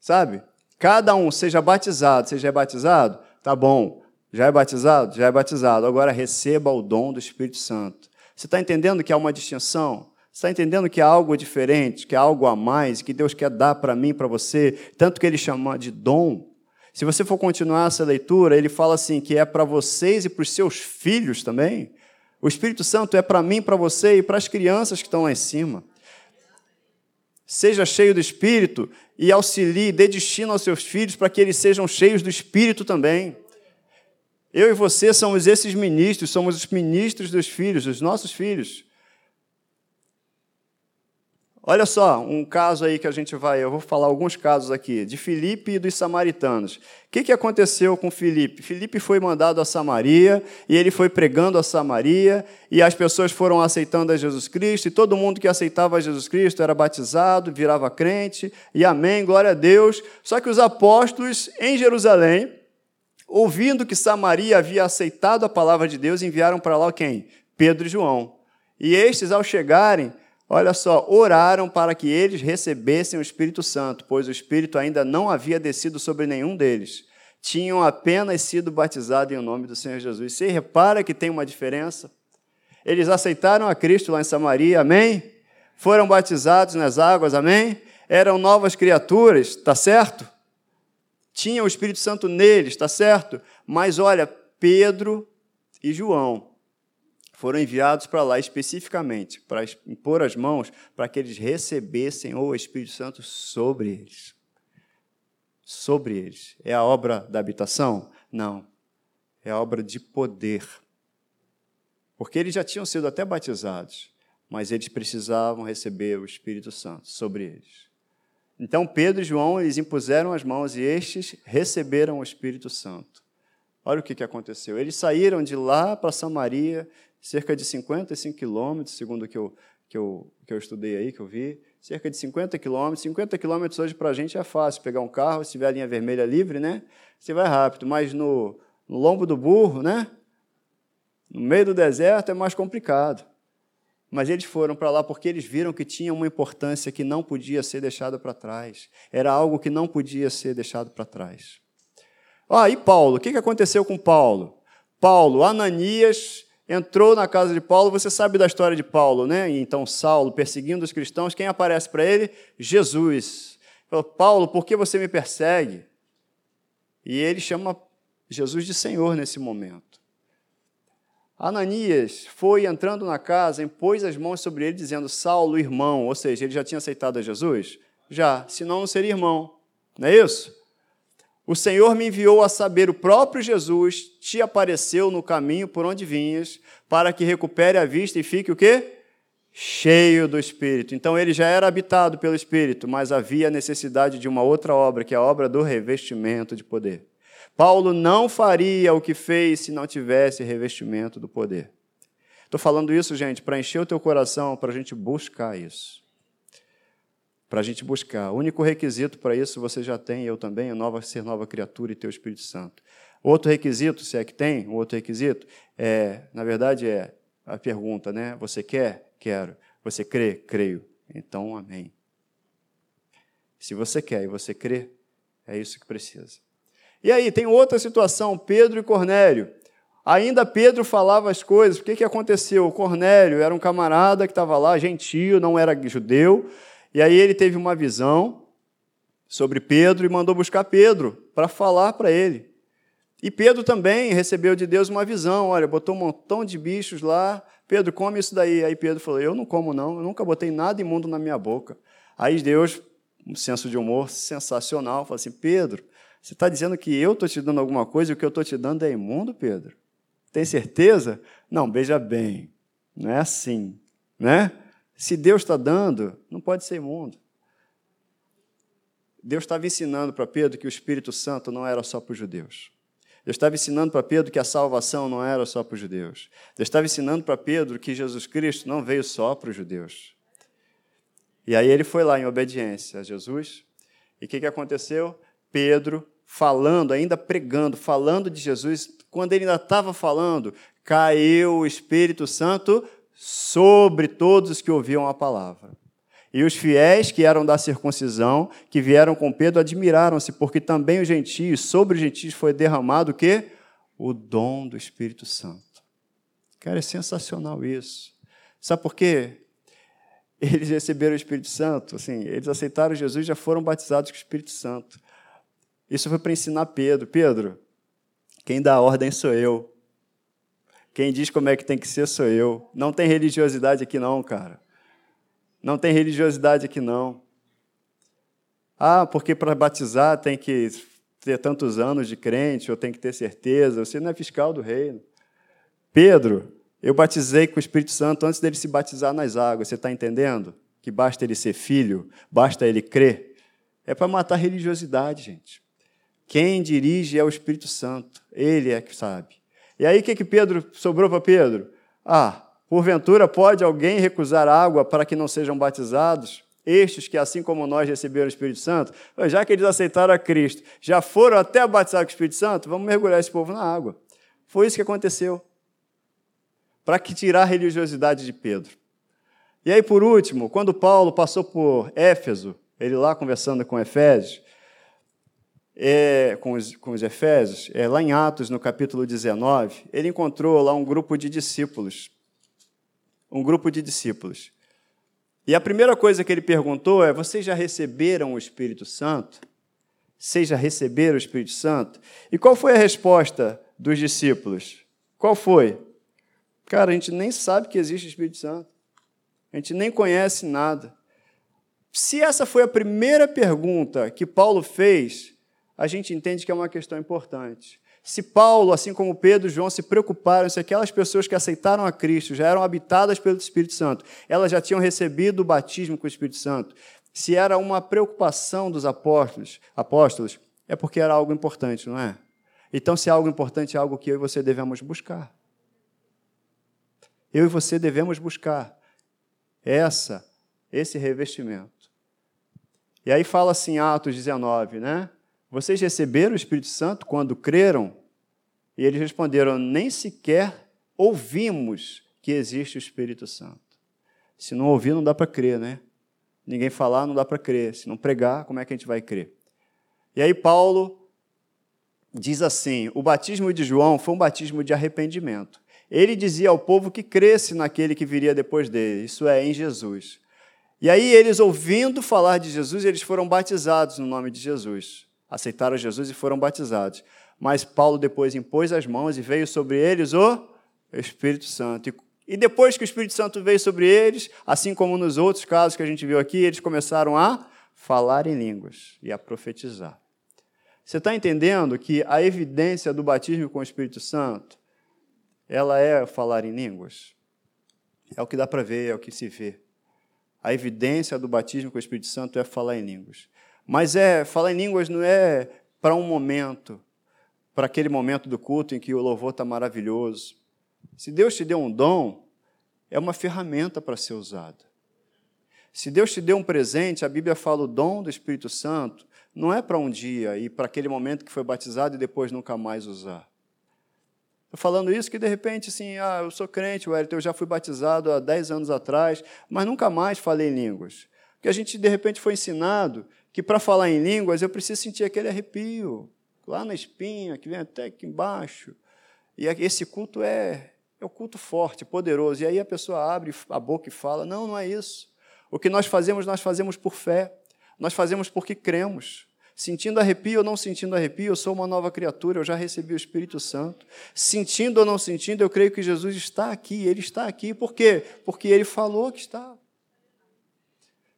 [SPEAKER 1] Sabe? Cada um seja batizado. É batizado? Tá bom. Já é batizado? Já é batizado. Agora receba o dom do Espírito Santo. Você está entendendo que há uma distinção? Você está entendendo que há algo diferente, que há algo a mais, que Deus quer dar para mim, para você, tanto que Ele chama de dom? Se você for continuar essa leitura, ele fala assim que é para vocês e para os seus filhos também. O Espírito Santo é para mim, para você e para as crianças que estão lá em cima. Seja cheio do Espírito e auxilie, dê destino aos seus filhos para que eles sejam cheios do Espírito também. Eu e você somos esses ministros, somos os ministros dos filhos, dos nossos filhos. Olha só, um caso aí que a gente vai, eu vou falar alguns casos aqui, de Filipe e dos samaritanos. O que, que aconteceu com Filipe? Filipe foi mandado a Samaria, e ele foi pregando a Samaria, e as pessoas foram aceitando a Jesus Cristo, e todo mundo que aceitava Jesus Cristo era batizado, virava crente, e amém, glória a Deus. Só que os apóstolos em Jerusalém, ouvindo que Samaria havia aceitado a palavra de Deus, enviaram para lá quem? Pedro e João. E estes, ao chegarem, olha só, oraram para que eles recebessem o Espírito Santo, pois o Espírito ainda não havia descido sobre nenhum deles. Tinham apenas sido batizados em nome do Senhor Jesus. Você repara que tem uma diferença? Eles aceitaram a Cristo lá em Samaria, amém? Foram batizados nas águas, amém? Eram novas criaturas, tá certo? Tinha o Espírito Santo neles, tá certo? Mas olha, Pedro e João foram enviados para lá especificamente para impor as mãos para que eles recebessem o Espírito Santo sobre eles. Sobre eles. É a obra da habitação? Não. É a obra de poder. Porque eles já tinham sido até batizados, mas eles precisavam receber o Espírito Santo sobre eles. Então Pedro e João eles impuseram as mãos e estes receberam o Espírito Santo. Olha o que, aconteceu. Eles saíram de lá para Samaria cerca de 55 quilômetros, segundo que eu, que, eu, que eu estudei aí, que eu vi, cerca de 50 quilômetros. 50 quilômetros hoje para a gente é fácil, pegar um carro, se tiver a linha vermelha livre, né? Você vai rápido, mas no, no lombo do burro, né? No meio do deserto é mais complicado. Mas eles foram para lá porque eles viram que tinha uma importância que não podia ser deixada para trás. Era algo que não podia ser deixado para trás. Ah, e Paulo? O que aconteceu com Paulo? Paulo, Ananias entrou na casa de Paulo, você sabe da história de Paulo, né? Então, Saulo perseguindo os cristãos, quem aparece para ele? Jesus. Falou, Paulo, por que você me persegue? E ele chama Jesus de Senhor nesse momento. Ananias foi entrando na casa, impôs as mãos sobre ele, dizendo: Saulo, irmão. Ou seja, ele já tinha aceitado a Jesus? Já, senão não seria irmão. Não é isso? O Senhor me enviou a saber, o próprio Jesus te apareceu no caminho por onde vinhas, para que recupere a vista e fique o quê? Cheio do Espírito. Então ele já era habitado pelo Espírito, mas havia necessidade de uma outra obra, que é a obra do revestimento de poder. Paulo não faria o que fez se não tivesse revestimento do poder. Estou falando isso, gente, para encher o teu coração, para a gente buscar isso. Para a gente buscar. O único requisito para isso você já tem, eu também, é nova, ser nova criatura e ter o Espírito Santo. Outro requisito, se é que tem, outro requisito, é, na verdade, é a pergunta, né? Você quer? Quero. Você crê? Creio. Então, amém. Se você quer e você crê, é isso que precisa. E aí, tem outra situação, Pedro e Cornélio. Ainda Pedro falava as coisas. O que, que aconteceu? Cornélio era um camarada que estava lá, gentio, não era judeu. E aí ele teve uma visão sobre Pedro e mandou buscar Pedro para falar para ele. E Pedro também recebeu de Deus uma visão. Olha, botou um montão de bichos lá. Pedro, come isso daí. Aí Pedro falou: Eu não como, não. Eu nunca botei nada imundo na minha boca. Aí Deus, um senso de humor sensacional, falou assim: Pedro, você está dizendo que eu estou te dando alguma coisa e o que eu estou te dando é imundo, Pedro? Tem certeza? Não, veja bem, não é assim, né? Se Deus está dando, não pode ser imundo. Deus estava ensinando para Pedro que o Espírito Santo não era só para os judeus. Deus estava ensinando para Pedro que a salvação não era só para os judeus. Deus estava ensinando para Pedro que Jesus Cristo não veio só para os judeus. E aí ele foi lá em obediência a Jesus. E o que, que aconteceu? Pedro falando, ainda pregando, falando de Jesus, quando ele ainda estava falando, caiu o Espírito Santo sobre todos os que ouviam a palavra. E os fiéis que eram da circuncisão, que vieram com Pedro, admiraram-se, porque também os gentios, sobre os gentios foi derramado o quê? O dom do Espírito Santo. Cara, é sensacional isso. Sabe por quê? Eles receberam o Espírito Santo, assim, eles aceitaram Jesus já foram batizados com o Espírito Santo. Isso foi para ensinar Pedro. Pedro, quem dá a ordem sou eu. Quem diz como é que tem que ser sou eu. Não tem religiosidade aqui não, cara. Não tem religiosidade aqui não. Ah, porque para batizar tem que ter tantos anos de crente, ou tem que ter certeza. Você não é fiscal do reino. Pedro, eu batizei com o Espírito Santo antes dele se batizar nas águas. Você está entendendo? Que basta ele ser filho, basta ele crer. É para matar religiosidade, gente. Quem dirige é o Espírito Santo, ele é que sabe. E aí o que, que Pedro sobrou para Pedro? Ah, porventura pode alguém recusar água para que não sejam batizados? Estes que, assim como nós, receberam o Espírito Santo, já que eles aceitaram a Cristo, já foram até batizar com o Espírito Santo, vamos mergulhar esse povo na água. Foi isso que aconteceu. Para que tirar a religiosidade de Pedro. E aí, por último, quando Paulo passou por Éfeso, ele lá conversando com Efésios, é, com, os, com os Efésios, é, lá em Atos, no capítulo 19, ele encontrou lá um grupo de discípulos. Um grupo de discípulos. E a primeira coisa que ele perguntou é: Vocês já receberam o Espírito Santo? Vocês já receberam o Espírito Santo? E qual foi a resposta dos discípulos? Qual foi? Cara, a gente nem sabe que existe o Espírito Santo. A gente nem conhece nada. Se essa foi a primeira pergunta que Paulo fez, a gente entende que é uma questão importante. Se Paulo, assim como Pedro e João, se preocuparam se aquelas pessoas que aceitaram a Cristo já eram habitadas pelo Espírito Santo, elas já tinham recebido o batismo com o Espírito Santo, se era uma preocupação dos apóstolos, apóstolos, é porque era algo importante, não é? Então, se é algo importante, é algo que eu e você devemos buscar. Eu e você devemos buscar essa, esse revestimento. E aí fala assim, Atos 19, né? Vocês receberam o Espírito Santo quando creram? E eles responderam: Nem sequer ouvimos que existe o Espírito Santo. Se não ouvir, não dá para crer, né? Ninguém falar, não dá para crer. Se não pregar, como é que a gente vai crer? E aí, Paulo diz assim: o batismo de João foi um batismo de arrependimento. Ele dizia ao povo que cresce naquele que viria depois dele, isso é, em Jesus. E aí, eles ouvindo falar de Jesus, eles foram batizados no nome de Jesus aceitaram Jesus e foram batizados. Mas Paulo depois impôs as mãos e veio sobre eles o Espírito Santo. E depois que o Espírito Santo veio sobre eles, assim como nos outros casos que a gente viu aqui, eles começaram a falar em línguas e a profetizar. Você está entendendo que a evidência do batismo com o Espírito Santo, ela é falar em línguas? É o que dá para ver, é o que se vê. A evidência do batismo com o Espírito Santo é falar em línguas. Mas é falar em línguas não é para um momento, para aquele momento do culto em que o louvor está maravilhoso. Se Deus te deu um dom, é uma ferramenta para ser usada. Se Deus te deu um presente, a Bíblia fala o dom do Espírito Santo, não é para um dia e para aquele momento que foi batizado e depois nunca mais usar. Estou falando isso que de repente, assim, ah, eu sou crente, Wellington, eu já fui batizado há 10 anos atrás, mas nunca mais falei línguas. Porque a gente, de repente, foi ensinado que para falar em línguas eu preciso sentir aquele arrepio, lá na espinha, que vem até aqui embaixo. E esse culto é, é um culto forte, poderoso. E aí a pessoa abre a boca e fala: não, não é isso. O que nós fazemos, nós fazemos por fé. Nós fazemos porque cremos. Sentindo arrepio ou não sentindo arrepio, eu sou uma nova criatura, eu já recebi o Espírito Santo. Sentindo ou não sentindo, eu creio que Jesus está aqui, ele está aqui. Por quê? Porque ele falou que está.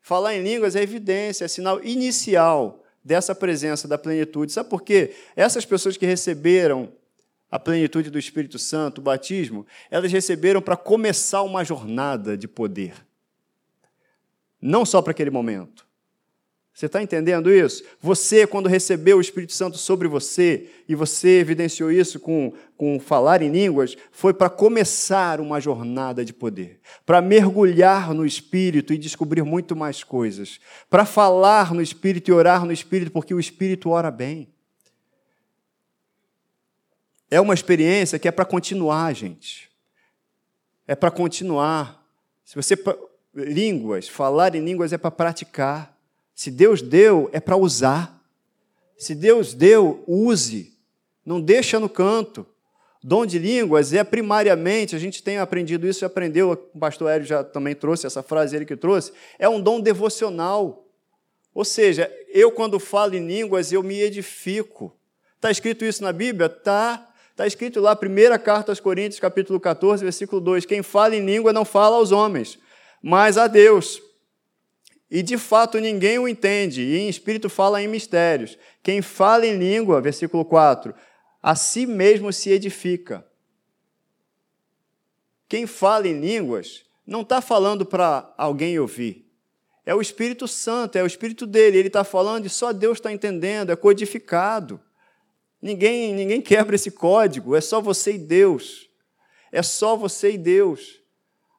[SPEAKER 1] Falar em línguas é evidência, é sinal inicial dessa presença da plenitude. Sabe por quê? Essas pessoas que receberam a plenitude do Espírito Santo, o batismo, elas receberam para começar uma jornada de poder. Não só para aquele momento você está entendendo isso? Você, quando recebeu o Espírito Santo sobre você, e você evidenciou isso com, com falar em línguas, foi para começar uma jornada de poder, para mergulhar no Espírito e descobrir muito mais coisas, para falar no Espírito e orar no Espírito, porque o Espírito ora bem. É uma experiência que é para continuar, gente. É para continuar. Se você. Línguas, falar em línguas é para praticar. Se Deus deu, é para usar. Se Deus deu, use. Não deixa no canto. Dom de línguas é primariamente, a gente tem aprendido isso, aprendeu, o pastor Hélio já também trouxe essa frase, ele que trouxe, é um dom devocional. Ou seja, eu quando falo em línguas, eu me edifico. Está escrito isso na Bíblia? Está. Está escrito lá, primeira carta aos Coríntios, capítulo 14, versículo 2. Quem fala em língua não fala aos homens, mas a Deus e de fato ninguém o entende, e em espírito fala em mistérios. Quem fala em língua, versículo 4, a si mesmo se edifica. Quem fala em línguas não está falando para alguém ouvir. É o Espírito Santo, é o Espírito dele. Ele está falando e só Deus está entendendo, é codificado. Ninguém, ninguém quebra esse código, é só você e Deus. É só você e Deus.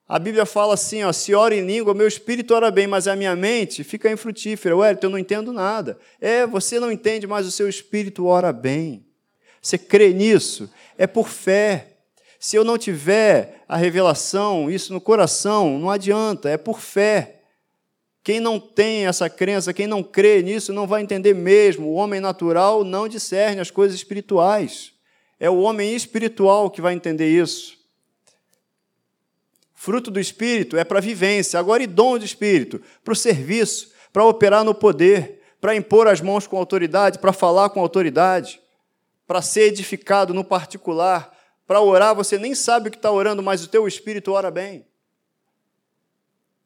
[SPEAKER 1] A Bíblia fala assim, ó, se ora em língua, meu espírito ora bem, mas a minha mente fica infrutífera. Ué, eu não entendo nada. É, você não entende, mas o seu espírito ora bem. Você crê nisso? É por fé. Se eu não tiver a revelação, isso no coração, não adianta, é por fé. Quem não tem essa crença, quem não crê nisso, não vai entender mesmo. O homem natural não discerne as coisas espirituais. É o homem espiritual que vai entender isso. Fruto do Espírito é para vivência. Agora, e dom do Espírito? Para o serviço, para operar no poder, para impor as mãos com autoridade, para falar com autoridade, para ser edificado no particular. Para orar, você nem sabe o que está orando, mas o teu Espírito ora bem.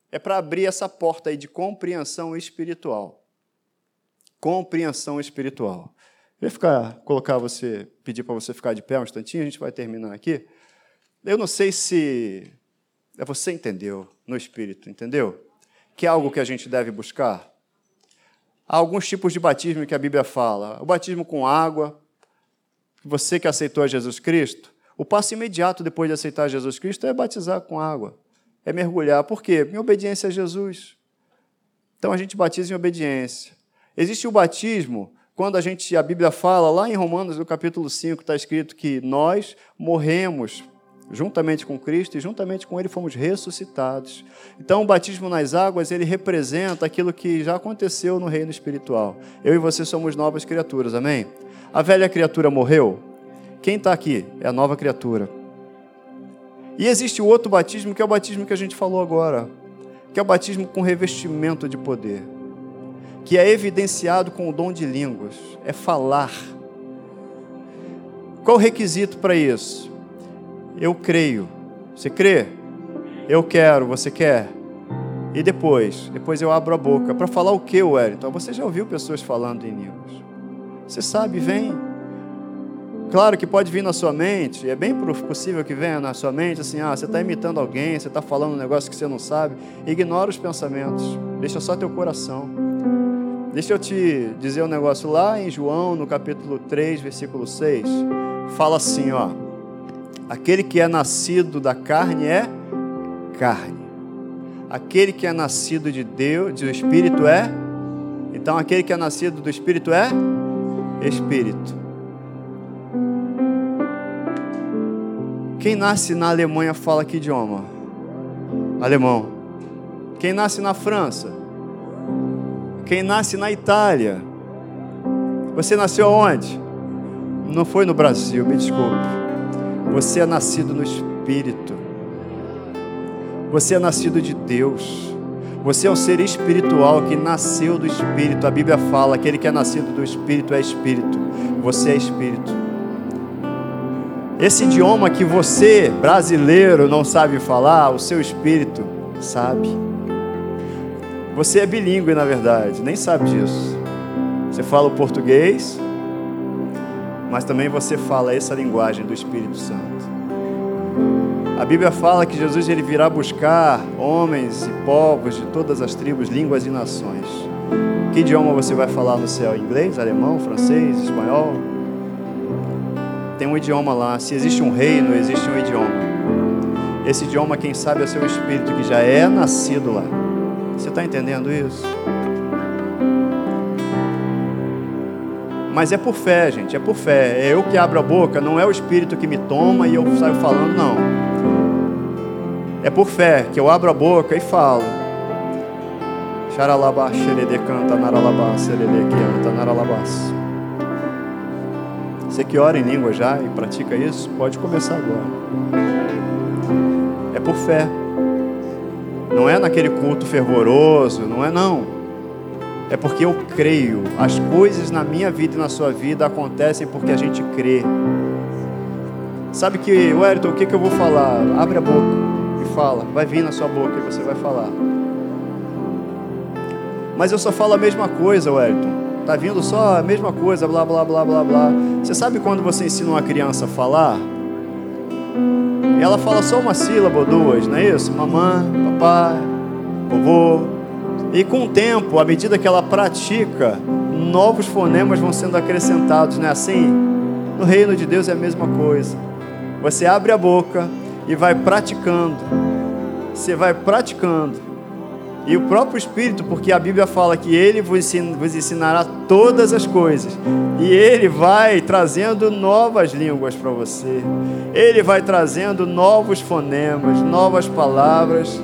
[SPEAKER 1] É para abrir essa porta aí de compreensão espiritual. Compreensão espiritual. Eu ficar, colocar você, pedir para você ficar de pé um instantinho, a gente vai terminar aqui. Eu não sei se é você entendeu no espírito, entendeu? Que é algo que a gente deve buscar. Há alguns tipos de batismo que a Bíblia fala. O batismo com água, você que aceitou Jesus Cristo, o passo imediato depois de aceitar Jesus Cristo é batizar com água, é mergulhar. Por quê? Em obediência a Jesus. Então a gente batiza em obediência. Existe o batismo quando a gente a Bíblia fala lá em Romanos no capítulo 5 está escrito que nós morremos juntamente com Cristo e juntamente com Ele fomos ressuscitados. Então, o batismo nas águas, ele representa aquilo que já aconteceu no reino espiritual. Eu e você somos novas criaturas, amém? A velha criatura morreu. Quem está aqui é a nova criatura. E existe o outro batismo, que é o batismo que a gente falou agora, que é o batismo com revestimento de poder, que é evidenciado com o dom de línguas, é falar. Qual o requisito para isso? Eu creio. Você crê? Eu quero, você quer? E depois? Depois eu abro a boca. Para falar o que, Wellington? Você já ouviu pessoas falando em línguas? Você sabe, vem. Claro que pode vir na sua mente, é bem possível que venha na sua mente assim: ah, você está imitando alguém, você está falando um negócio que você não sabe. Ignora os pensamentos, deixa só teu coração. Deixa eu te dizer um negócio lá em João, no capítulo 3, versículo 6, fala assim: ó, aquele que é nascido da carne é carne, aquele que é nascido de Deus, do Espírito é, então aquele que é nascido do Espírito é Espírito. Quem nasce na Alemanha fala que idioma? Alemão. Quem nasce na França? Quem nasce na Itália? Você nasceu onde? Não foi no Brasil, me desculpe. Você é nascido no Espírito. Você é nascido de Deus. Você é um ser espiritual que nasceu do Espírito. A Bíblia fala: aquele que é nascido do Espírito é Espírito. Você é Espírito. Esse idioma que você, brasileiro, não sabe falar, o seu espírito sabe. Você é bilíngue, na verdade, nem sabe disso. Você fala o português, mas também você fala essa linguagem do Espírito Santo. A Bíblia fala que Jesus ele virá buscar homens e povos de todas as tribos, línguas e nações. Que idioma você vai falar no céu? Inglês, alemão, francês, espanhol? tem um idioma lá. Se existe um reino, existe um idioma. Esse idioma, quem sabe, é o seu espírito que já é nascido lá. Você está entendendo isso? Mas é por fé, gente, é por fé. É eu que abro a boca, não é o espírito que me toma e eu saio falando, não. É por fé que eu abro a boca e falo. Xaralabá, canta, naralabá, serede que anta, naralabás. Você que ora em língua já e pratica isso, pode começar agora. É por fé. Não é naquele culto fervoroso, não é não. É porque eu creio. As coisas na minha vida e na sua vida acontecem porque a gente crê. Sabe que, Wellington, o que, que eu vou falar? Abre a boca e fala. Vai vir na sua boca e você vai falar. Mas eu só falo a mesma coisa, Wellington. Tá vindo só a mesma coisa, blá blá blá blá blá. Você sabe quando você ensina uma criança a falar? Ela fala só uma sílaba ou duas, não é isso? Mamãe, papai, vovô. E com o tempo, à medida que ela pratica, novos fonemas vão sendo acrescentados, não é assim? No reino de Deus é a mesma coisa. Você abre a boca e vai praticando. Você vai praticando e o próprio Espírito, porque a Bíblia fala que Ele vos ensinará todas as coisas, e Ele vai trazendo novas línguas para você, Ele vai trazendo novos fonemas, novas palavras.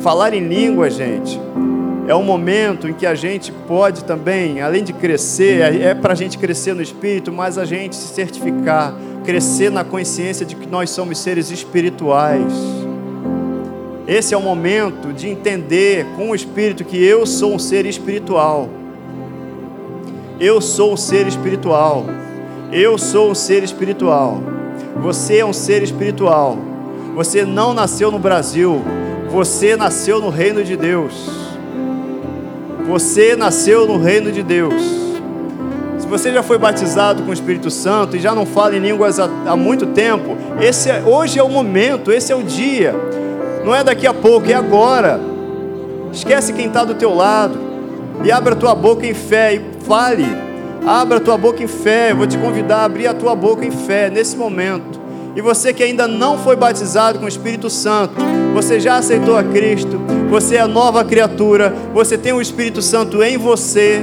[SPEAKER 1] Falar em língua, gente, é um momento em que a gente pode também, além de crescer, é, é para a gente crescer no espírito, mas a gente se certificar, crescer na consciência de que nós somos seres espirituais esse é o momento de entender com o Espírito que eu sou um ser espiritual. Eu sou um ser espiritual. Eu sou um ser espiritual. Você é um ser espiritual. Você não nasceu no Brasil. Você nasceu no reino de Deus. Você nasceu no reino de Deus. Se você já foi batizado com o Espírito Santo e já não fala em línguas há, há muito tempo, esse é, hoje é o momento, esse é o dia não é daqui a pouco, é agora. Esquece quem está do teu lado. E abra a tua boca em fé e fale. Abra a tua boca em fé. Eu vou te convidar a abrir a tua boca em fé nesse momento. E você que ainda não foi batizado com o Espírito Santo, você já aceitou a Cristo, você é nova criatura, você tem o Espírito Santo em você.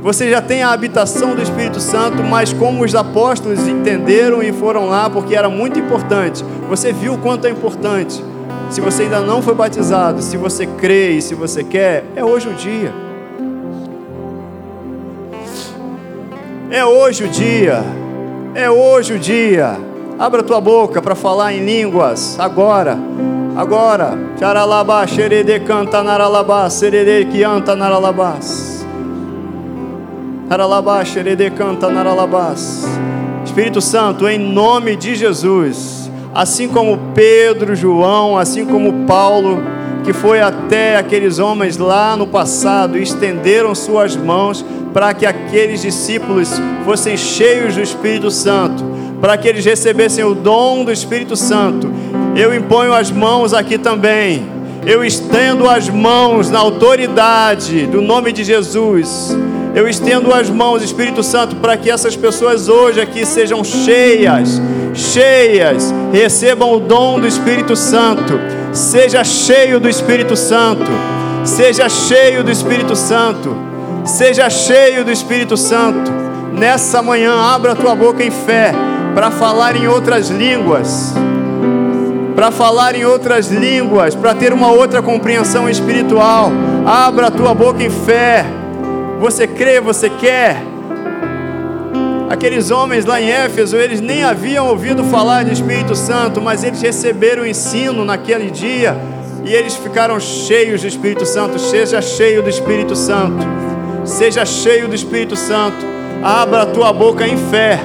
[SPEAKER 1] Você já tem a habitação do Espírito Santo, mas como os apóstolos entenderam e foram lá, porque era muito importante. Você viu o quanto é importante. Se você ainda não foi batizado, se você crê e se você quer, é hoje o dia. É hoje o dia. É hoje o dia. Abra tua boca para falar em línguas agora. Agora. Charalabá, xerede canta naralabá, serede que anta naralabás. Naralabás, xerede canta naralabás. Espírito Santo, em nome de Jesus, assim como Pedro, João, assim como Paulo, que foi até aqueles homens lá no passado, estenderam suas mãos para que aqueles discípulos fossem cheios do Espírito Santo, para que eles recebessem o dom do Espírito Santo. Eu imponho as mãos aqui também. Eu estendo as mãos na autoridade do nome de Jesus eu estendo as mãos, Espírito Santo, para que essas pessoas hoje aqui sejam cheias, cheias, recebam o dom do Espírito Santo. Seja cheio do Espírito Santo. Seja cheio do Espírito Santo. Seja cheio do Espírito Santo. Nessa manhã, abra tua boca em fé para falar em outras línguas. Para falar em outras línguas, para ter uma outra compreensão espiritual. Abra tua boca em fé você crê, você quer? Aqueles homens lá em Éfeso, eles nem haviam ouvido falar de Espírito Santo, mas eles receberam o ensino naquele dia e eles ficaram cheios do Espírito Santo. Seja cheio do Espírito Santo. Seja cheio do Espírito Santo. Abra a tua boca em fé.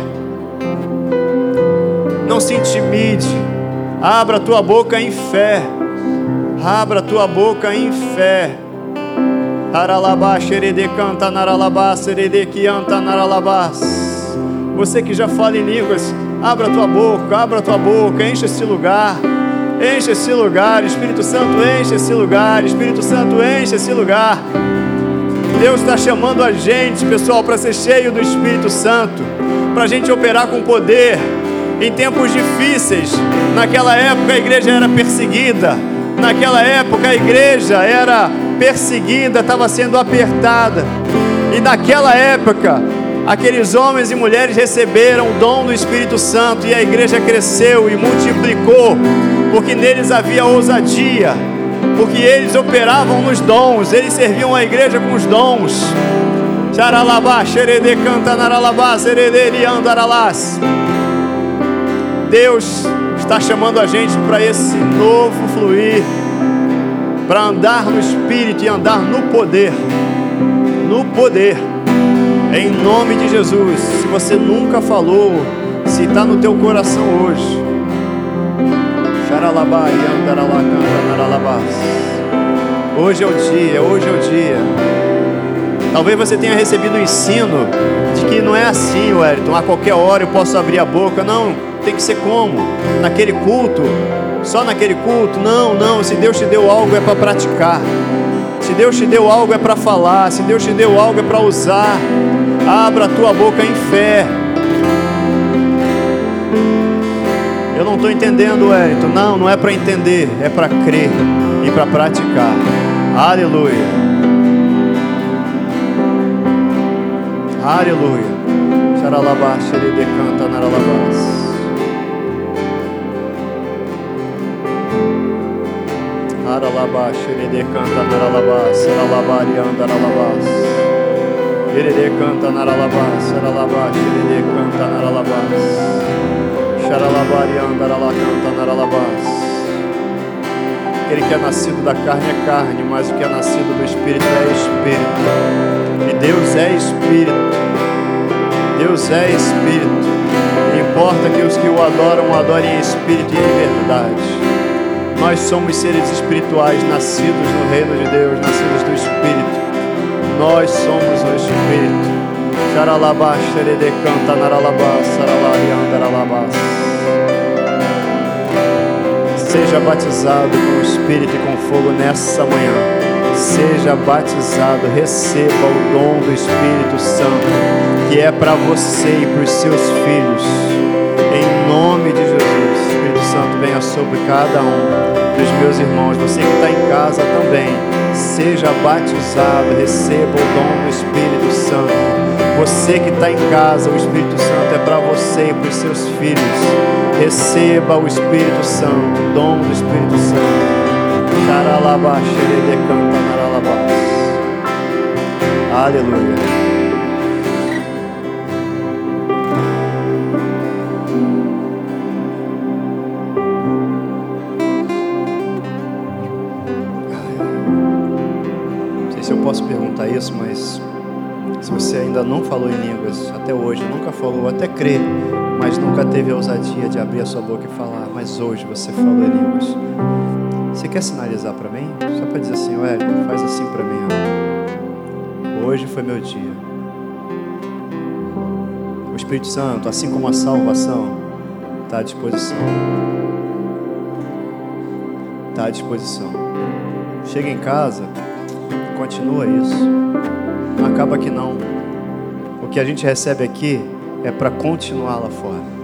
[SPEAKER 1] Não se intimide. Abra a tua boca em fé. Abra a tua boca em fé. Aralabá, xerede canta naralabá, serede que anta naralabás. Você que já fala em línguas, abra tua boca, abra tua boca, enche esse lugar. Enche esse lugar, Espírito Santo, enche esse lugar, Espírito Santo, enche esse lugar. Deus está chamando a gente, pessoal, para ser cheio do Espírito Santo, para a gente operar com poder em tempos difíceis. Naquela época a igreja era perseguida, naquela época a igreja era perseguida, estava sendo apertada. E naquela época, aqueles homens e mulheres receberam o dom do Espírito Santo e a igreja cresceu e multiplicou, porque neles havia ousadia, porque eles operavam nos dons, eles serviam a igreja os dons. Deus está chamando a gente para esse novo fluir para andar no Espírito e andar no poder. No poder. Em nome de Jesus. Se você nunca falou, se está no teu coração hoje. Hoje é o dia, hoje é o dia. Talvez você tenha recebido o ensino de que não é assim, Wellington, a qualquer hora eu posso abrir a boca. Não, tem que ser como? Naquele culto, só naquele culto. Não, não. Se Deus te deu algo é para praticar. Se Deus te deu algo é para falar. Se Deus te deu algo é para usar. Abra a tua boca em fé. Eu não estou entendendo, Wellington. Não, não é para entender, é para crer e para praticar. Aleluia. Aleluia. Xaralabá, xeridecanta, naralabás. Aralabá, Xerede canta naralabá, Saralabari andaralabás. Xerede canta naralabá, Saralabá, Xerede canta naralabás. Xaralabari andaralá canta naralabás. Aquele que é nascido da carne é carne, mas o que é nascido do Espírito é Espírito. E Deus é Espírito. Deus é Espírito. E importa que os que o adoram, o adorem em Espírito e em verdade. Nós somos seres espirituais, nascidos no reino de Deus, nascidos do Espírito. Nós somos o Espírito. Xaralabá, xerede canta, naralabá, saralariandaralabá. Seja batizado com o Espírito e com fogo nessa manhã. Seja batizado, receba o dom do Espírito Santo, que é para você e para os seus filhos. Em nome de Jesus, Espírito Santo venha sobre cada um dos meus irmãos, você que está em casa também, seja batizado, receba o dom do Espírito Santo. Você que está em casa, o Espírito Santo é para você e para os seus filhos. Receba o Espírito Santo, o dom do Espírito Santo. Aleluia. posso perguntar isso, mas se você ainda não falou em línguas até hoje, nunca falou, até crê, mas nunca teve a ousadia de abrir a sua boca e falar. Mas hoje você falou em línguas. Você quer sinalizar para mim? Só para dizer assim, ué, faz assim para mim. Ó. Hoje foi meu dia. O Espírito Santo, assim como a salvação, está à disposição. Está à disposição. Chega em casa, continua isso. Acaba que não. O que a gente recebe aqui é para continuar lá fora.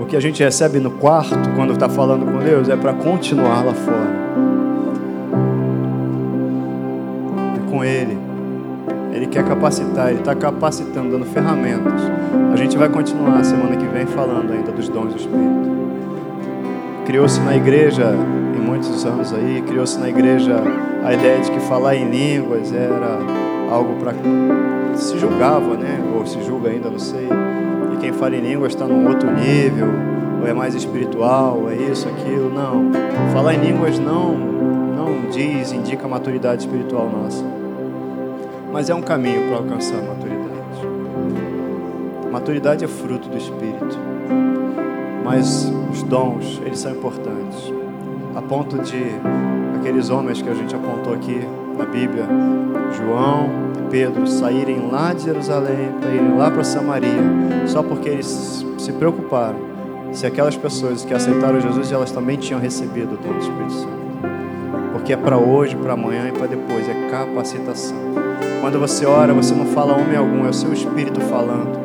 [SPEAKER 1] O que a gente recebe no quarto, quando está falando com Deus, é para continuar lá fora. É com Ele. Ele quer capacitar, Ele está capacitando, dando ferramentas. A gente vai continuar semana que vem falando ainda dos dons do Espírito. Criou-se na igreja, em muitos anos aí, criou-se na igreja a ideia de que falar em línguas era algo para. se julgava, né? Ou se julga ainda, não sei quem fala em línguas está num outro nível, ou é mais espiritual, ou é isso, aquilo. Não. Falar em línguas não, não diz, indica a maturidade espiritual nossa. Mas é um caminho para alcançar a maturidade. Maturidade é fruto do Espírito. Mas os dons, eles são importantes. A ponto de aqueles homens que a gente apontou aqui na Bíblia, João, Pedro saírem lá de Jerusalém para irem lá para Samaria, só porque eles se preocuparam se aquelas pessoas que aceitaram Jesus elas também tinham recebido o dom do Espírito Santo. Porque é para hoje, para amanhã e para depois, é capacitação. Quando você ora, você não fala homem algum, é o seu espírito falando.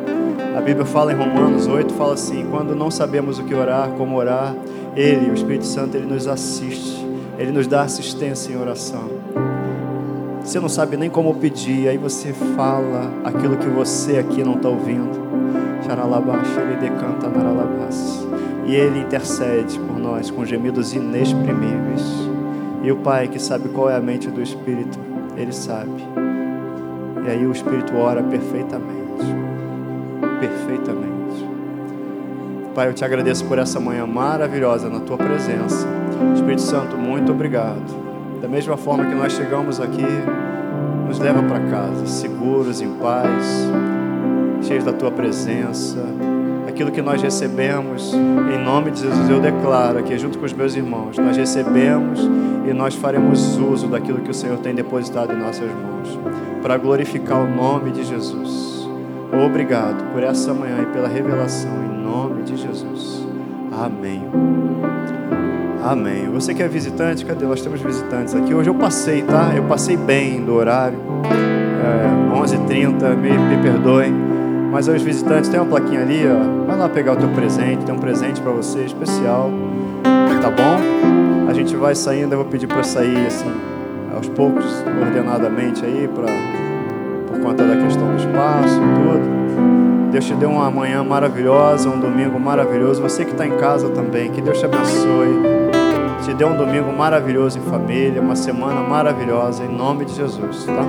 [SPEAKER 1] A Bíblia fala em Romanos 8, fala assim: quando não sabemos o que orar, como orar, Ele, o Espírito Santo, Ele nos assiste, Ele nos dá assistência em oração. Você não sabe nem como pedir, aí você fala aquilo que você aqui não está ouvindo. ele decanta E ele intercede por nós com gemidos inexprimíveis. E o Pai, que sabe qual é a mente do Espírito, ele sabe. E aí o Espírito ora perfeitamente. Perfeitamente. Pai, eu te agradeço por essa manhã maravilhosa na tua presença. Espírito Santo, muito obrigado da mesma forma que nós chegamos aqui, nos leva para casa, seguros, em paz, cheios da tua presença. Aquilo que nós recebemos, em nome de Jesus, eu declaro aqui, junto com os meus irmãos, nós recebemos e nós faremos uso daquilo que o Senhor tem depositado em nossas mãos, para glorificar o nome de Jesus. Obrigado por essa manhã e pela revelação, em nome de Jesus. Amém. Amém. Você que é visitante, cadê? Nós temos visitantes aqui. Hoje eu passei, tá? Eu passei bem do horário. É, 11h30, me, me perdoem. Mas os visitantes, tem uma plaquinha ali, ó. Vai lá pegar o teu presente. Tem um presente para você especial. Tá bom? A gente vai saindo. Eu vou pedir para sair assim, aos poucos, ordenadamente aí, pra, por conta da questão do espaço e tudo. Deus te deu uma manhã maravilhosa, um domingo maravilhoso. Você que está em casa também, que Deus te abençoe te dê um domingo maravilhoso em família, uma semana maravilhosa, em nome de Jesus, tá?